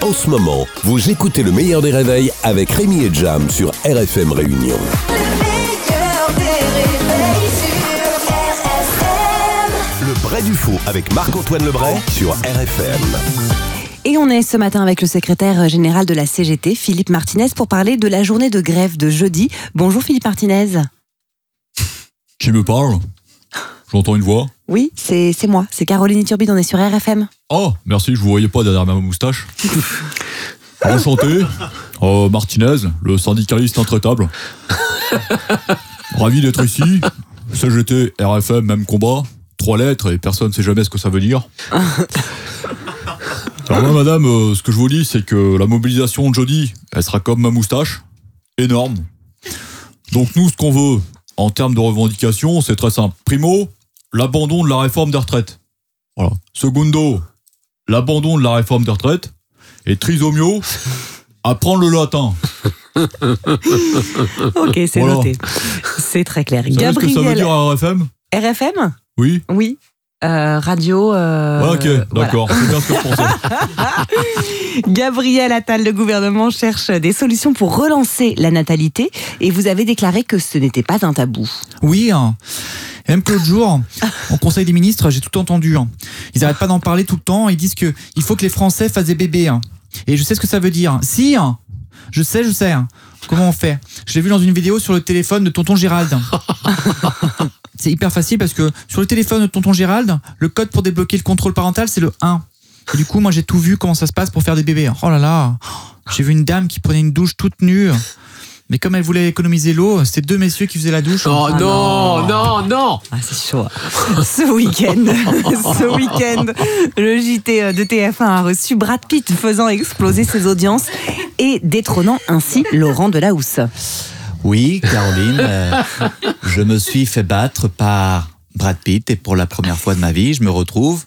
En ce moment, vous écoutez le meilleur des réveils avec Rémi et Jam sur RFM Réunion. Le meilleur des réveils sur RFM. Le vrai du faux avec Marc-Antoine Lebray sur RFM. Et on est ce matin avec le secrétaire général de la CGT, Philippe Martinez, pour parler de la journée de grève de jeudi. Bonjour Philippe Martinez. Qui me parle? J'entends une voix. Oui, c'est moi, c'est Caroline Turbide, on est sur RFM. Oh, merci, je vous voyais pas derrière ma moustache. Enchanté. Euh, Martinez, le syndicaliste intraitable. Ravi d'être ici. CGT, RFM, même combat. Trois lettres et personne ne sait jamais ce que ça veut dire. Alors moi, madame, euh, ce que je vous dis, c'est que la mobilisation de jeudi, elle sera comme ma moustache. Énorme. Donc nous, ce qu'on veut, en termes de revendications, c'est très simple. Primo, l'abandon de la réforme des retraites. Voilà. Secondo, l'abandon de la réforme des retraites. Et trisomio, apprendre le latin. Ok, c'est Voilà. noté. C'est très clair. Vous savez ce que ça veut dire à RFM RFM Oui Oui. Euh, radio. euh, Ouais, Ok, d'accord. C'est bien ce que je pensais. Gabriel Attal, le gouvernement cherche des solutions pour relancer la natalité et vous avez déclaré que ce n'était pas un tabou. Oui, hein. Même que l'autre jour, au Conseil des ministres, j'ai tout entendu. hein. Ils n'arrêtent pas d'en parler tout le temps. Ils disent que il faut que les Français fassent des bébés. hein. Et je sais ce que ça veut dire. Si, hein. Je sais, je sais. hein. Comment on fait? Je l'ai vu dans une vidéo sur le téléphone de Tonton Gérald. C'est hyper facile parce que sur le téléphone de Tonton Gérald, le code pour débloquer le contrôle parental, c'est le 1. Et du coup, moi, j'ai tout vu comment ça se passe pour faire des bébés. Oh là là J'ai vu une dame qui prenait une douche toute nue. Mais comme elle voulait économiser l'eau, c'était deux messieurs qui faisaient la douche. Oh Ah non, non, non Ah, c'est chaud. Ce week-end, ce week-end, le JT de TF1 a reçu Brad Pitt faisant exploser ses audiences et détrônant ainsi Laurent Delahousse. Oui, Caroline, euh, je me suis fait battre par Brad Pitt et pour la première fois de ma vie, je me retrouve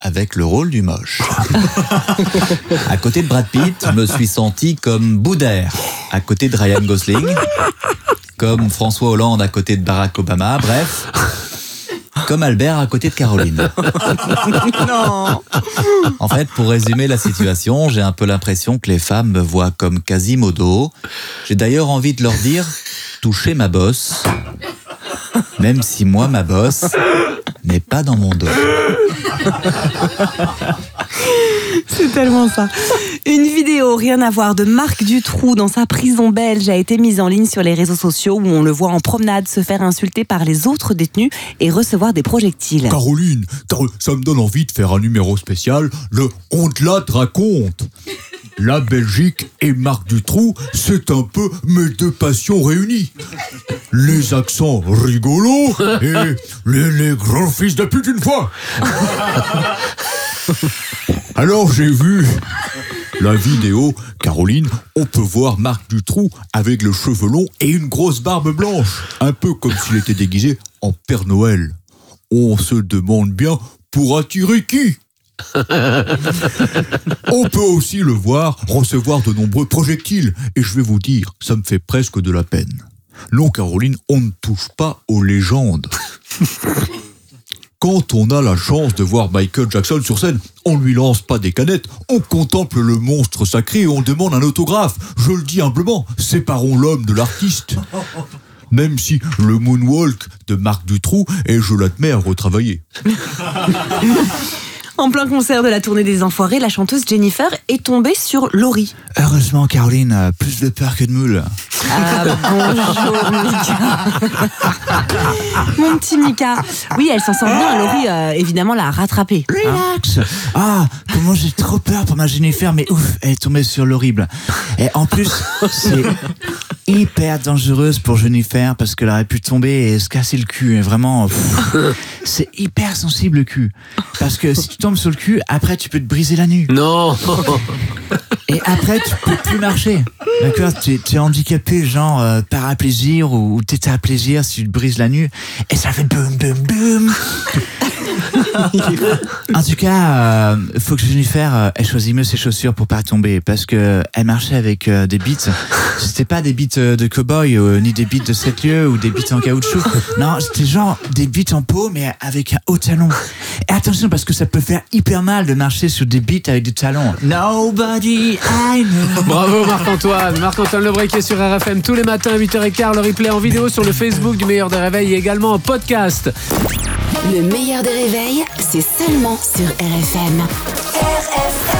avec le rôle du moche. à côté de Brad Pitt, je me suis senti comme Boudère à côté de Ryan Gosling, comme François Hollande à côté de Barack Obama, bref, comme Albert à côté de Caroline. Non En fait, pour résumer la situation, j'ai un peu l'impression que les femmes me voient comme Quasimodo. J'ai d'ailleurs envie de leur dire touchez ma bosse, même si moi, ma bosse n'est pas dans mon dos. C'est tellement ça. Une vidéo, rien à voir, de Marc Dutroux dans sa prison belge a été mise en ligne sur les réseaux sociaux où on le voit en promenade se faire insulter par les autres détenus et recevoir des projectiles. Caroline, ça me donne envie de faire un numéro spécial, le On te la te raconte. La Belgique et Marc Dutroux, c'est un peu mes deux passions réunies. Les accents rigolos et les, les grands fils de pute une fois. Alors j'ai vu la vidéo, Caroline, on peut voir Marc Dutroux avec le cheveu long et une grosse barbe blanche, un peu comme s'il était déguisé en Père Noël. On se demande bien pour attirer qui On peut aussi le voir recevoir de nombreux projectiles, et je vais vous dire, ça me fait presque de la peine. Non, Caroline, on ne touche pas aux légendes. Quand on a la chance de voir Michael Jackson sur scène, on lui lance pas des canettes, on contemple le monstre sacré et on demande un autographe. Je le dis humblement, séparons l'homme de l'artiste. Même si le moonwalk de Marc Dutroux est, je l'admets, à retravailler. En plein concert de la tournée des Enfoirés, la chanteuse Jennifer est tombée sur Laurie. Heureusement, Caroline, euh, plus de peur que de moule. Ah, bonjour Mika. Mon petit Mika. Oui, elle s'en sort bien. Laurie, euh, évidemment, l'a rattrapée. Relax. Ah, comment j'ai trop peur pour ma Jennifer, mais ouf, elle est tombée sur l'horrible. Et en plus, c'est hyper dangereuse pour Jennifer parce qu'elle aurait pu tomber et se casser le cul. Et vraiment, pff, c'est hyper sensible le cul. Parce que si tu tombes sur le cul, après tu peux te briser la nuque. Non Et après, tu peux plus marcher. D'accord Tu es handicapé, genre euh, paraplégique ou, ou tétraplégique si tu te brises la nuque. Et ça fait boum, boum, boum. en tout cas, euh, faut que Jennifer, euh, elle choisit mieux ses chaussures pour pas tomber. Parce que elle marchait avec euh, des beats. C'était pas des beats euh, de cow-boy, euh, ni des beats de 7 lieux ou des beats en caoutchouc. Non, c'était genre des beats en peau, mais avec un haut talon. Et attention, parce que ça peut faire hyper mal de marcher sur des beats avec des talons. Nobody I know. Bravo Marc-Antoine. Marc-Antoine Lebrec qui est sur RFM tous les matins à 8h15. Le replay en vidéo sur le Facebook du meilleur des réveils et également en podcast. Le meilleur des réveils, c'est seulement sur RFM. RFM.